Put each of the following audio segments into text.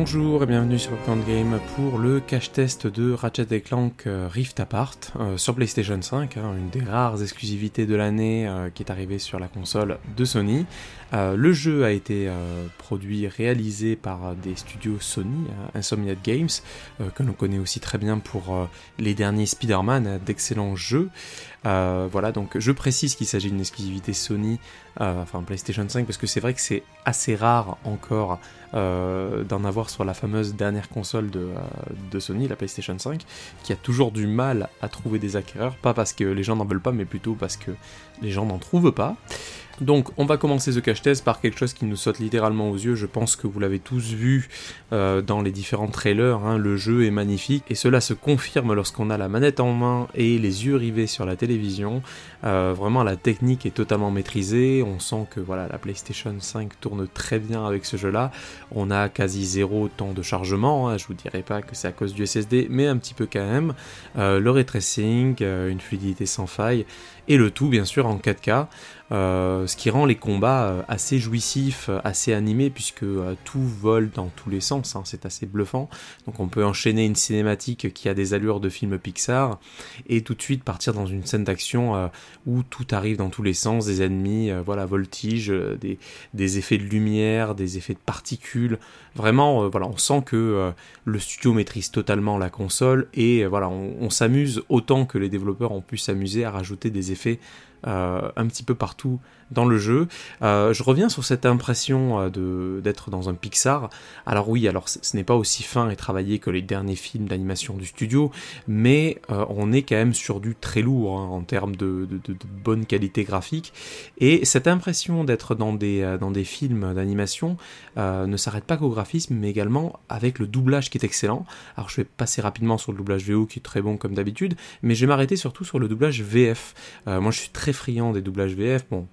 Bonjour et bienvenue sur Popcorn Game pour le cache-test de Ratchet Clank euh, Rift Apart euh, sur PlayStation 5, hein, une des rares exclusivités de l'année euh, qui est arrivée sur la console de Sony. le jeu a été produit, réalisé par des studios Sony, Insomniac Games, que l'on connaît aussi très bien pour les derniers Spider-Man, d'excellents jeux. Voilà, donc je précise qu'il s'agit d'une exclusivité Sony, enfin PlayStation 5, parce que c'est vrai que c'est assez rare encore d'en avoir sur la fameuse dernière console de, euh, de, Sony, la PlayStation 5, qui a toujours du mal à trouver des acquéreurs, pas parce que les gens n'en veulent pas, mais plutôt parce que les gens n'en trouvent pas. Donc on va commencer ce cache test par quelque chose qui nous saute littéralement aux yeux, je pense que vous l'avez tous vu euh, dans les différents trailers, hein. le jeu est magnifique et cela se confirme lorsqu'on a la manette en main et les yeux rivés sur la télévision. Euh, vraiment la technique est totalement maîtrisée, on sent que voilà la PlayStation 5 tourne très bien avec ce jeu là, on a quasi zéro temps de chargement, hein. je vous dirais pas que c'est à cause du SSD mais un petit peu quand même, euh, le ray tracing, une fluidité sans faille et le tout bien sûr en 4K. Euh, ce qui rend les combats euh, assez jouissifs, euh, assez animés, puisque tout vole dans tous les sens, hein, c'est assez bluffant. Donc on peut enchaîner une cinématique qui a des allures de film Pixar, et tout de suite partir dans une scène d'action où tout arrive dans tous les sens, des ennemis, voilà, voltige, des, effets de lumière, des effets de particules. Vraiment, voilà, on sent que le studio maîtrise totalement la console, et voilà, on s'amuse autant que les développeurs ont pu s'amuser à rajouter des effets euh, un petit peu partout dans le jeu. Euh, je reviens sur cette impression euh, de d'être dans un Pixar. Alors oui, alors ce n'est pas aussi fin et travaillé que les derniers films d'animation du studio, mais on est quand même sur du très lourd hein, en termes de, de, bonne qualité graphique. Et cette impression d'être dans des, dans des films d'animation ne s'arrête pas qu'au graphisme, mais également avec le doublage qui est excellent. Alors je vais passer rapidement sur le doublage VO qui est très bon comme d'habitude, mais je vais m'arrêter surtout sur le doublage VF. moi je suis très friand des doublages VF. Bon,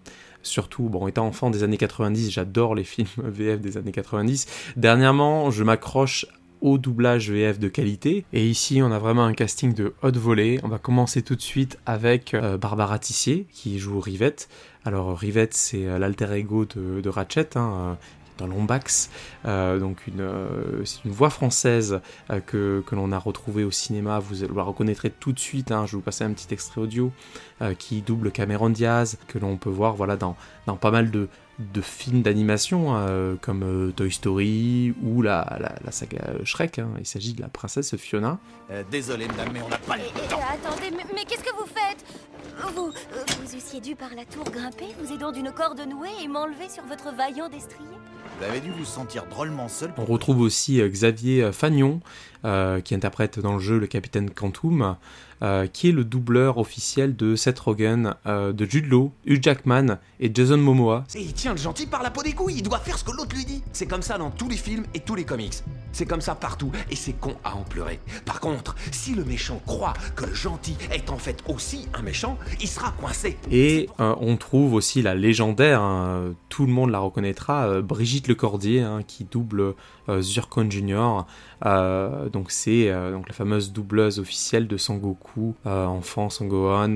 surtout, bon, étant enfant des années 90, j'adore les films VF des années 90. Dernièrement, je m'accroche au doublage VF de qualité. Et ici, on a vraiment un casting de haute volée. On va commencer tout de suite avec euh, Barbara Tissier, qui joue Rivette. Alors, Rivette, c'est euh, l'alter ego de, Ratchet, hein, dans Lombax, euh, donc une, euh, c'est une voix française euh, que, que l'on a retrouvée au cinéma, vous la reconnaîtrez tout de suite, hein, je vais vous passer un petit extrait audio qui double Cameron Diaz, que l'on peut voir voilà, dans, dans pas mal de, de films d'animation comme Toy Story ou la, la, saga Shrek. Hein. Il s'agit de la princesse Fiona. désolé madame, mais on n'a pas le temps. attendez, mais, qu'est-ce que vous faites? Vous, vous eussiez dû par la tour grimper, vous aidant d'une corde nouée et m'enlever sur votre vaillant destrier vous avez dû vous sentir drôlement seul. On retrouve aussi euh, Xavier euh, Fagnon, euh, qui interprète dans le jeu le capitaine Quantum, qui est le doubleur officiel de Seth Rogen, de Jude Law, Hugh Jackman et Jason Momoa. Et il tient le gentil par la peau des couilles, il doit faire ce que l'autre lui dit. C'est comme ça dans tous les films et tous les comics. C'est comme ça partout, et c'est con à en pleurer. Par contre, si le méchant croit que le gentil est en fait aussi un méchant, il sera coincé. Et on trouve aussi la légendaire, hein, tout le monde la reconnaîtra, Brigitte Lecordier, hein, qui double Zurkon Jr. donc c'est donc la fameuse doubleuse officielle de Sangoku, enfant Sangohan,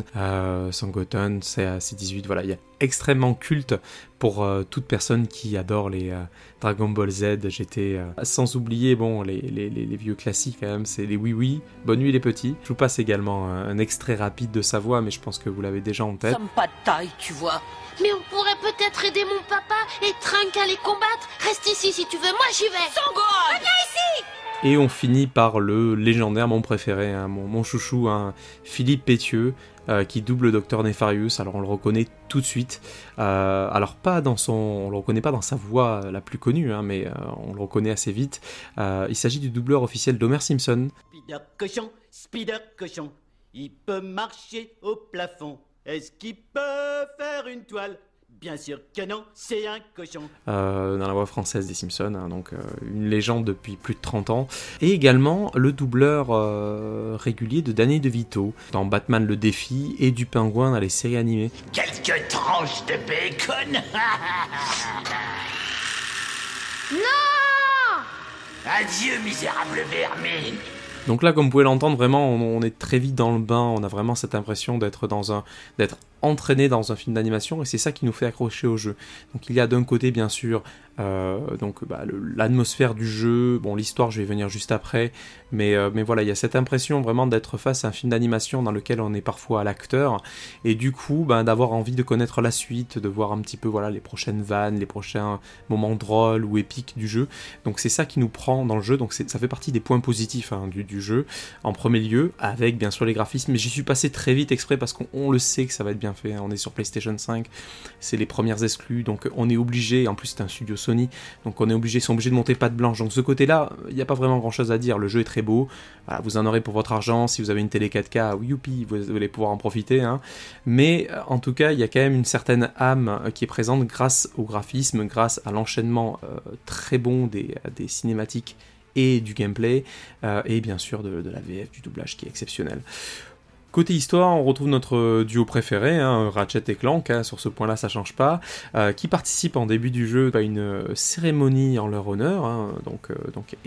Sangoten, c'est 18, voilà, il y a extrêmement culte pour euh, toute personne qui adore les euh, Dragon Ball Z, GT, euh, sans oublier bon les, les, les, vieux classiques quand même, c'est les Oui Oui, Bonne nuit les petits. Je vous passe également un, extrait rapide de sa voix, mais je pense que vous l'avez déjà en tête. Peut-être aider mon papa et Trunk à les combattre. Reste ici si tu veux, moi j'y vais. Sango Viens ici et on finit par le légendaire, mon préféré, hein, mon, mon, chouchou, hein, Philippe Pétieux, euh, qui double Docteur Nefarius. Alors on le reconnaît tout de suite. Euh, alors pas dans son, on le reconnaît pas dans sa voix la plus connue, hein, mais euh, on le reconnaît assez vite. il s'agit du doubleur officiel d'Homer Simpson. Spider cochon, Spider cochon, il peut marcher au plafond. Est-ce qu'il peut faire une toile? Bien sûr que non, c'est un cochon. Euh, dans la voix française des Simpsons, hein, donc euh, une légende depuis plus de 30 ans. Et également le doubleur euh, régulier de Danny DeVito dans Batman le défi et du pingouin dans les séries animées. Quelques tranches de bacon Non Adieu, misérable vermine donc là, comme vous pouvez l'entendre, vraiment, on, est très vite dans le bain. On a vraiment cette impression d'être dans un, d'être entraîner dans un film d'animation et c'est ça qui nous fait accrocher au jeu. Donc il y a d'un côté bien sûr euh, donc bah, l'atmosphère du jeu, bon l'histoire je vais venir juste après, mais, euh, mais voilà il y a cette impression vraiment d'être face à un film d'animation dans lequel on est parfois l'acteur. Et du coup bah, d'avoir envie de connaître la suite, de voir un petit peu voilà les prochaines vannes, les prochains moments drôles ou épiques du jeu. Donc c'est ça qui nous prend dans le jeu, donc ça fait partie des points positifs hein, du, du, jeu. En premier lieu avec bien sûr les graphismes, mais j'y suis passé très vite exprès parce qu'on le sait que ça va être bien fait, hein. on est sur PlayStation 5, c'est les premières exclus, donc on est obligé, en plus c'est un studio donc on est obligé, sont obligés de monter patte blanche. Donc ce côté-là, il n'y a pas vraiment grand-chose à dire. Le jeu est très beau. vous en aurez pour votre argent. Si vous avez une télé 4K, youpi, vous allez pouvoir en profiter. Hein. Mais euh, en tout cas, il y a quand même une certaine âme euh, qui est présente grâce au graphisme, grâce à l'enchaînement euh, très bon des, cinématiques et du gameplay, et bien sûr de, la VF, du doublage qui est exceptionnel. Côté histoire, on retrouve notre duo préféré, hein, Ratchet et Clank, hein, sur ce point-là ça change pas, euh, qui participe en début du jeu à une cérémonie en leur honneur, hein, donc, euh,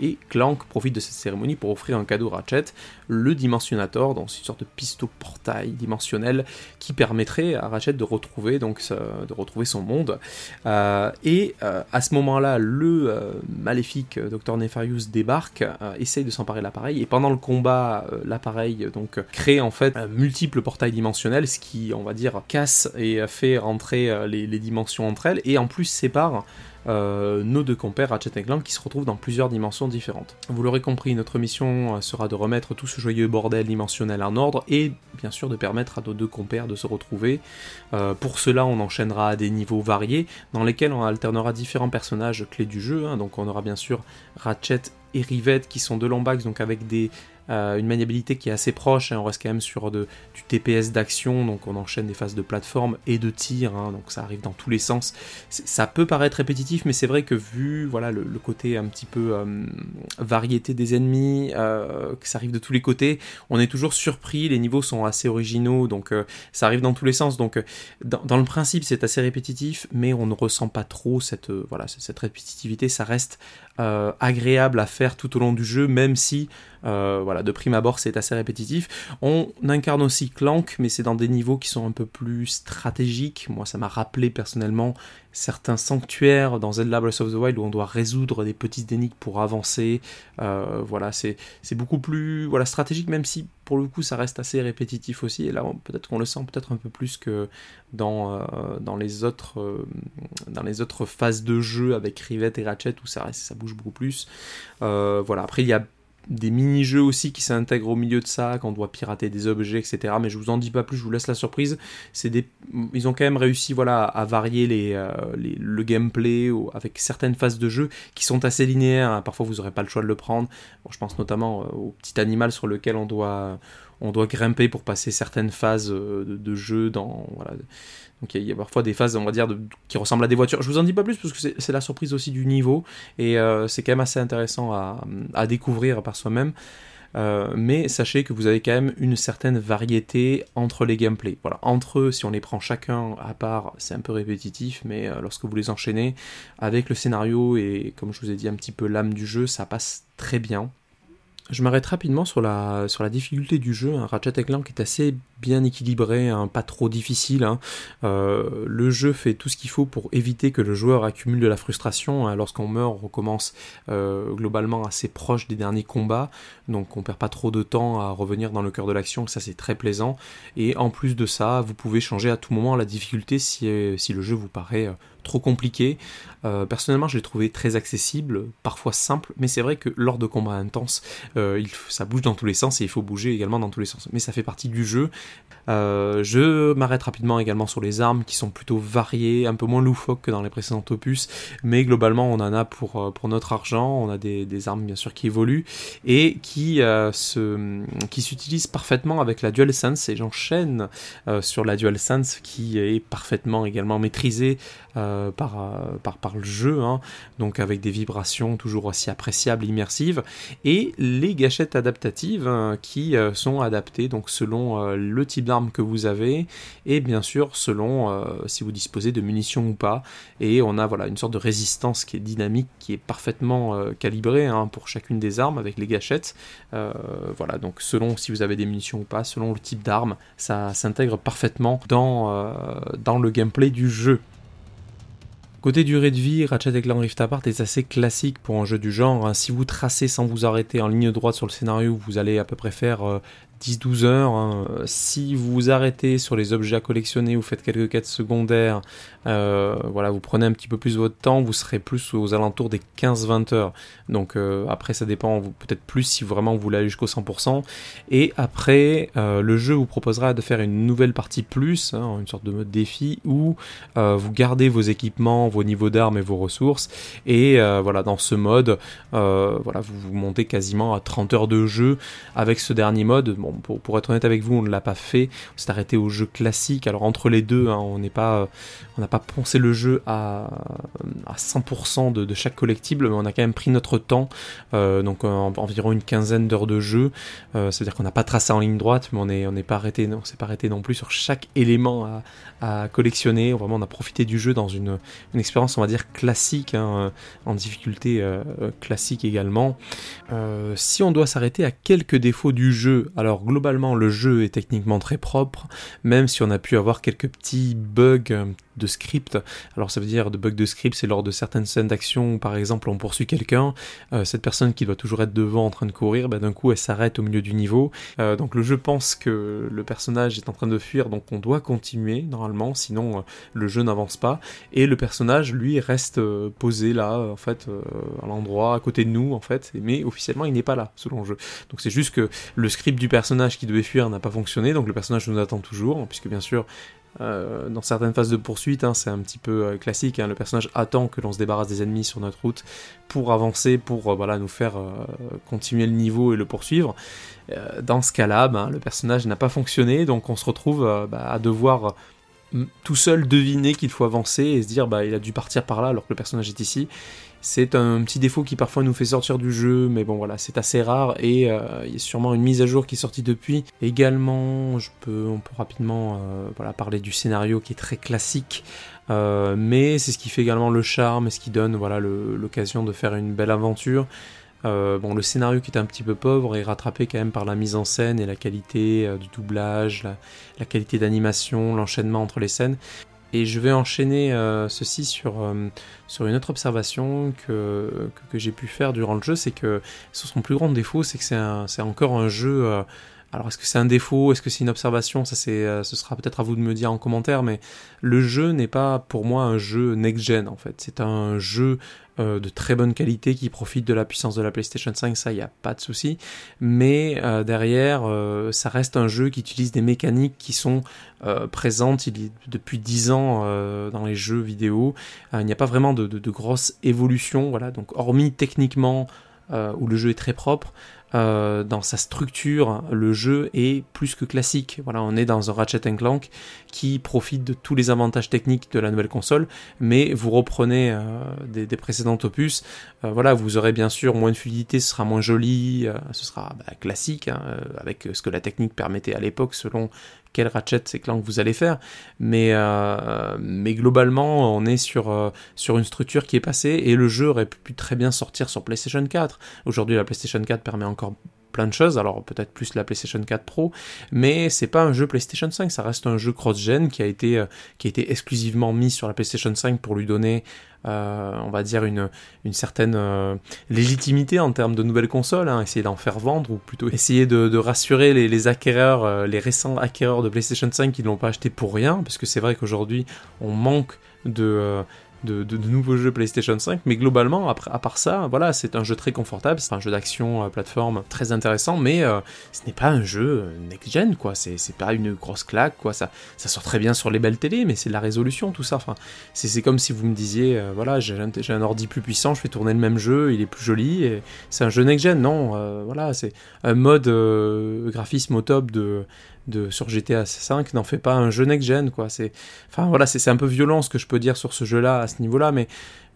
et Clank profite de cette cérémonie pour offrir un cadeau à Ratchet, le Dimensionator, donc une sorte de pistolet portail dimensionnel qui permettrait à Ratchet de retrouver, son monde. Euh, et à ce moment-là, le maléfique Dr Nefarious débarque, essaye de s'emparer de l'appareil, et pendant le combat, l'appareil donc crée en fait multiples portails dimensionnels, ce qui, on va dire, casse et fait rentrer euh, les, dimensions entre elles, et en plus sépare euh, nos deux compères Ratchet et Clank qui se retrouvent dans plusieurs dimensions différentes. Vous l'aurez compris, notre mission euh, sera de remettre tout ce joyeux bordel dimensionnel en ordre et bien sûr de permettre à nos deux compères de se retrouver. pour cela, on enchaînera à des niveaux variés dans lesquels on alternera différents personnages clés du jeu. Hein. Donc on aura bien sûr Ratchet et Rivette qui sont de Lombax, donc avec des euh, une maniabilité qui est assez proche, hein, on reste quand même sur de, du TPS d'action, donc on enchaîne des phases de plateforme et de tir, hein, donc ça arrive dans tous les sens. Ça peut paraître répétitif, mais c'est vrai que vu voilà le, côté un petit peu euh, variété des ennemis, euh, que ça arrive de tous les côtés, on est toujours surpris, les niveaux sont assez originaux, donc ça arrive dans tous les sens. Donc dans, le principe c'est assez répétitif, mais on ne ressent pas trop cette, voilà, cette répétitivité, ça reste agréable à faire tout au long du jeu, même si euh, voilà, de prime abord, c'est assez répétitif. On incarne aussi Clank, mais c'est dans des niveaux qui sont un peu plus stratégiques. Moi, ça m'a rappelé personnellement certains sanctuaires dans Zelda Breath of the Wild où on doit résoudre des petites énigmes pour avancer. Euh, voilà, c'est beaucoup plus voilà, stratégique, même si pour le coup ça reste assez répétitif aussi. Et là, peut-être qu'on le sent peut-être un peu plus que dans, euh, dans, les autres, phases de jeu avec Rivette et Ratchet où ça, ça bouge beaucoup plus. voilà, après il y a des mini-jeux aussi qui s'intègrent au milieu de ça, qu'on doit pirater des objets, etc. Mais je vous en dis pas plus, je vous laisse la surprise. C'est. Ils ont quand même réussi voilà, à varier euh, le gameplay avec certaines phases de jeu qui sont assez linéaires. Hein. Parfois, vous n'aurez pas le choix de le prendre. je pense notamment euh, au petit animal sur lequel on doit, on doit grimper pour passer certaines phases euh, de, jeu dans... Voilà donc il y, a parfois des phases, on va qui ressemblent à des voitures. Je vous en dis pas plus parce que c'est la surprise aussi du niveau et euh, c'est quand même assez intéressant à, découvrir par soi-même. Euh, mais sachez que vous avez quand même une certaine variété entre les gameplays. Entre eux, si on les prend chacun à part, c'est un peu répétitif, mais lorsque vous les enchaînez avec le scénario et comme je vous ai dit un petit peu l'âme du jeu, ça passe très bien. Je m'arrête rapidement sur la, sur la difficulté du jeu. Un Ratchet Clank est assez bien équilibré, hein, pas trop difficile. Hein. Euh, le jeu fait tout ce qu'il faut pour éviter que le joueur accumule de la frustration. Hein. Lorsqu'on meurt, on recommence euh, globalement assez proche des derniers combats, donc on perd pas trop de temps à revenir dans le cœur de l'action, ça c'est très plaisant. Et en plus de ça, vous pouvez changer à tout moment la difficulté si, si le jeu vous paraît euh, trop compliqué. personnellement, je l'ai trouvé très accessible, parfois simple, mais c'est vrai que lors de combats intenses, ça bouge dans tous les sens et il faut bouger également dans tous les sens. Mais ça fait partie du jeu euh, je m'arrête rapidement également sur les armes qui sont plutôt variées, un peu moins loufoques que dans les précédents opus, mais globalement on en a pour, euh, pour notre argent, on a des, armes bien sûr qui évoluent et qui, euh, qui s'utilisent parfaitement avec la DualSense et j'enchaîne sur la DualSense qui est parfaitement également maîtrisée par, par, par le jeu, hein. donc avec des vibrations toujours aussi appréciables, immersives, et les gâchettes adaptatives hein, qui sont adaptées donc selon le type d'arme que vous avez et bien sûr selon si vous disposez de munitions ou pas. Et on a voilà une sorte de résistance qui est dynamique, qui est parfaitement calibrée hein, pour chacune des armes avec les gâchettes. voilà, donc selon si vous avez des munitions ou pas, selon le type d'arme, ça s'intègre parfaitement dans, dans le gameplay du jeu. Côté durée de vie, Ratchet Clank Rift Apart est assez classique pour un jeu du genre. Hein. Si vous tracez sans vous arrêter en ligne droite sur le scénario, vous allez à peu près faire 10-12 heures. Hein. Si vous arrêtez sur les objets à collectionner, vous faites quelques quêtes secondaires, euh, voilà, vous prenez un petit peu plus votre temps, vous serez plus aux alentours des 15-20 heures. Donc euh, après, ça dépend, peut-être plus si vraiment vous voulez aller jusqu'au 100%. Et après, euh, le jeu vous proposera de faire une nouvelle partie plus, hein, une sorte de mode défi, où vous gardez vos équipements, vos niveaux d'armes et vos ressources. Et voilà, dans ce mode, voilà, vous vous montez quasiment à 30 heures de jeu avec ce dernier mode. Bon, pour, être honnête avec vous, on ne l'a pas fait. On s'est arrêté au jeu classique. Alors entre les deux, hein, on n'est pas, on n'a pas poncé le jeu à, à 100% de, chaque collectible, mais on a quand même pris notre temps. Euh, donc environ une quinzaine d'heures de jeu. Euh, C'est-à-dire qu'on n'a pas tracé en ligne droite, mais on n'est on pas arrêté, s'est pas arrêté non plus sur chaque élément à, collectionner. Vraiment, on a profité du jeu dans une, une expérience, on va dire classique, hein, en difficulté euh, classique également. Euh, si on doit s'arrêter à quelques défauts du jeu, alors globalement, le jeu est techniquement très propre, même si on a pu avoir quelques petits bugs de script. Alors ça veut dire de bugs de script, c'est lors de certaines scènes d'action où par exemple on poursuit quelqu'un, euh, cette personne qui doit toujours être devant en train de courir, bah, d'un coup elle s'arrête au milieu du niveau. Euh, donc le jeu pense que le personnage est en train de fuir, donc on doit continuer normalement, sinon euh, le jeu n'avance pas. Et le personnage lui reste posé là, en fait, à l'endroit à côté de nous en fait, mais officiellement il n'est pas là selon le jeu. Donc c'est juste que le script du personnage qui devait fuir n'a pas fonctionné, donc le personnage nous attend toujours, puisque bien sûr, euh, dans certaines phases de poursuite, hein, c'est un petit peu euh, classique, hein, le personnage attend que l'on se débarrasse des ennemis sur notre route pour avancer, pour euh, nous faire continuer le niveau et le poursuivre. dans ce cas-là, ben, le personnage n'a pas fonctionné, donc on se retrouve bah, à devoir tout seul deviner qu'il faut avancer et se dire bah il a dû partir par là alors que le personnage est ici c'est un petit défaut qui parfois nous fait sortir du jeu, mais bon voilà, c'est assez rare et euh, il y a sûrement une mise à jour qui est sortie depuis. Également, je peux, on peut rapidement euh, parler du scénario qui est très classique, euh, mais c'est ce qui fait également le charme et ce qui donne l'occasion de faire une belle aventure. bon, le scénario qui est un petit peu pauvre est rattrapé quand même par la mise en scène et la qualité du doublage, la qualité d'animation, l'enchaînement entre les scènes. Et je vais enchaîner euh, ceci sur, euh, sur une autre observation que, que, j'ai pu faire durant le jeu, c'est que son plus grand défaut, c'est que c'est encore un jeu... Euh, alors est-ce que c'est un défaut, est-ce que c'est une observation? Ça c'est, ce sera peut-être à vous de me dire en commentaire, mais le jeu n'est pas pour moi un jeu next-gen en fait. C'est un jeu euh, de très bonne qualité qui profite de la puissance de la PlayStation 5, ça il n'y a pas de souci. Mais euh, derrière, euh, ça reste un jeu qui utilise des mécaniques qui sont présentes depuis 10 ans dans les jeux vidéo. il n'y a pas vraiment de, de, grosses évolutions, voilà. Donc hormis techniquement où le jeu est très propre, euh, dans sa structure, le jeu est plus que classique. Voilà, on est dans un Ratchet Clank qui profite de tous les avantages techniques de la nouvelle console, mais vous reprenez euh, des, précédents opus. Euh, voilà, vous aurez bien sûr moins de fluidité, ce sera moins joli, ce sera bah, classique hein, avec ce que la technique permettait à l'époque selon quel Ratchet c'est que vous allez faire. Mais, euh, mais globalement, on est sur, euh, sur une structure qui est passée et le jeu aurait pu très bien sortir sur PlayStation 4. Aujourd'hui, la PlayStation 4 permet encore plein de choses, alors peut-être plus la PlayStation 4 Pro, mais c'est pas un jeu PlayStation 5, ça reste un jeu cross-gen qui a été euh, qui a été exclusivement mis sur la PlayStation 5 pour lui donner euh, on va dire une, certaine euh, légitimité en termes de nouvelles consoles, hein, essayer d'en faire vendre ou plutôt essayer de, rassurer les acquéreurs, les récents acquéreurs de PlayStation 5 qui ne l'ont pas acheté pour rien, parce que c'est vrai qu'aujourd'hui on manque de, de, nouveaux jeux PlayStation 5, mais globalement, après, à part ça, voilà, c'est un jeu très confortable, c'est un jeu d'action euh, plateforme très intéressant, mais euh, ce n'est pas un jeu euh, next-gen, quoi, c'est pas une grosse claque, quoi, ça, ça sort très bien sur les belles télés, mais c'est de la résolution, tout ça, enfin, c'est comme si vous me disiez, voilà, j'ai un, un, ordi plus puissant, je fais tourner le même jeu, il est plus joli, et c'est un jeu next-gen, non, voilà, c'est un mode graphisme au top de de, sur GTA 5 n'en fait pas un jeu next-gen, quoi. C'est, enfin voilà, c'est un peu violent ce que je peux dire sur ce jeu-là à ce niveau-là, mais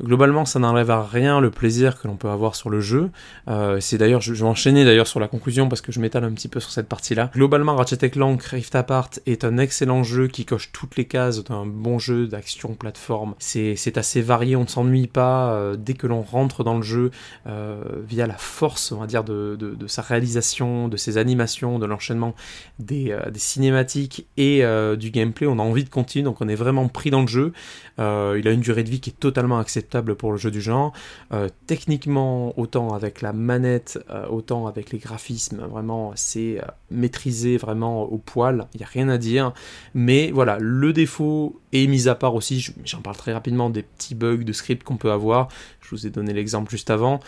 globalement, ça n'enlève à rien le plaisir que l'on peut avoir sur le jeu. Euh, c'est d'ailleurs, je, vais enchaîner d'ailleurs sur la conclusion parce que je m'étale un petit peu sur cette partie-là. Globalement, Ratchet Clank Rift Apart est un excellent jeu qui coche toutes les cases d'un bon jeu d'action plateforme. C'est assez varié, on ne s'ennuie pas euh, dès que l'on rentre dans le jeu euh, via la force, on va dire, de, de, sa réalisation, de ses animations, de l'enchaînement des, des, cinématiques et du gameplay. On a envie de continuer, donc on est vraiment pris dans le jeu. Euh, il a une durée de vie qui est totalement acceptable pour le jeu du genre. Euh, techniquement, autant avec la manette, euh, autant avec les graphismes, vraiment, c'est maîtrisé vraiment au poil. Il n'y a rien à dire. Mais voilà, le défaut est mis à part aussi. J'en parle très rapidement des petits bugs de script qu'on peut avoir. Je vous ai donné l'exemple juste avant.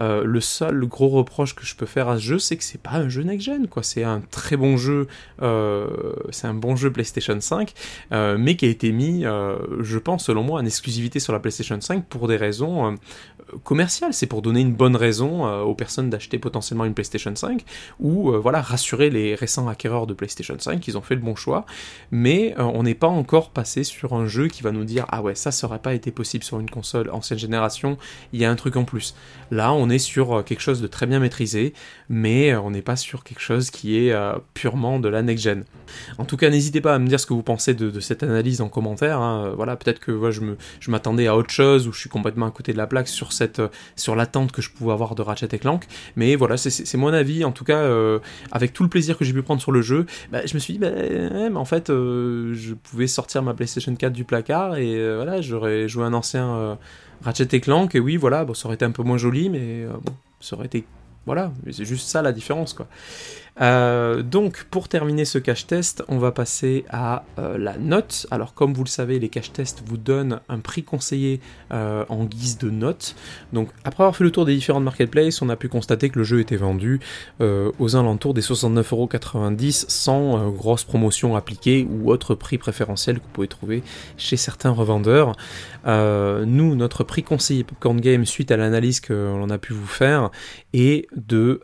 Euh, le seul gros reproche que je peux faire à ce jeu, c'est que c'est pas un jeu next-gen, quoi. C'est un très bon jeu, euh, c'est un bon jeu PlayStation 5, euh, mais qui a été mis, je pense, selon moi, en exclusivité sur la PlayStation 5 pour des raisons commerciales. C'est pour donner une bonne raison aux personnes d'acheter potentiellement une PlayStation 5, ou voilà, rassurer les récents acquéreurs de PlayStation 5 qu'ils ont fait le bon choix. Mais on n'est pas encore passé sur un jeu qui va nous dire ah ouais, ça, ça aurait pas été possible sur une console ancienne génération, il y a un truc en plus. Là, on est sur euh, quelque chose de très bien maîtrisé, mais euh, on n'est pas sur quelque chose qui est euh, purement de la next-gen. En tout cas, n'hésitez pas à me dire ce que vous pensez de, cette analyse en commentaire. Hein. Voilà, peut-être que je, m'attendais à autre chose, ou je suis complètement à côté de la plaque sur, cette, sur l'attente que je pouvais avoir de Ratchet Clank. Mais voilà, c'est, mon avis. En tout cas, avec tout le plaisir que j'ai pu prendre sur le jeu, bah, je me suis dit, bah, en fait, je pouvais sortir ma PlayStation 4 du placard, et voilà, j'aurais joué un ancien Ratchet et Clank, et oui, voilà, bon, ça aurait été un peu moins joli, mais euh, bon, ça aurait été. Voilà, c'est juste ça la différence, quoi. Euh, donc pour terminer ce cache test, on va passer à euh, la note. Alors comme vous le savez, les cache tests vous donnent un prix conseillé euh, en guise de note. Donc après avoir fait le tour des différentes marketplaces, on a pu constater que le jeu était vendu aux alentours des 69,90€ sans grosse promotion appliquée ou autre prix préférentiel que vous pouvez trouver chez certains revendeurs. nous, notre prix conseillé Popcorn Game suite à l'analyse que l'on a pu vous faire est de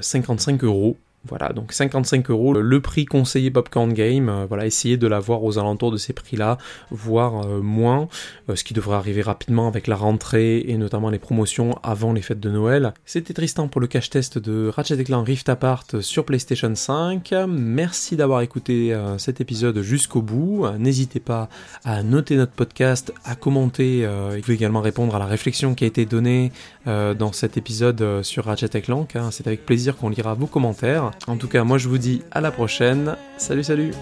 55 euros voilà, donc 55 euros, le prix conseillé Popcorn Game. Euh, voilà, essayez de l'avoir aux alentours de ces prix-là, voire euh, moins, euh, ce qui devrait arriver rapidement avec la rentrée et notamment les promotions avant les fêtes de Noël. C'était Tristan pour le cache test de Ratchet Clank Rift Apart sur PlayStation 5. Merci d'avoir écouté cet épisode jusqu'au bout. N'hésitez pas à noter notre podcast, à commenter. vous pouvez également répondre à la réflexion qui a été donnée dans cet épisode sur Ratchet Clank. Hein. C'est avec plaisir qu'on lira vos commentaires. En tout cas, moi je vous dis à la prochaine. Salut, salut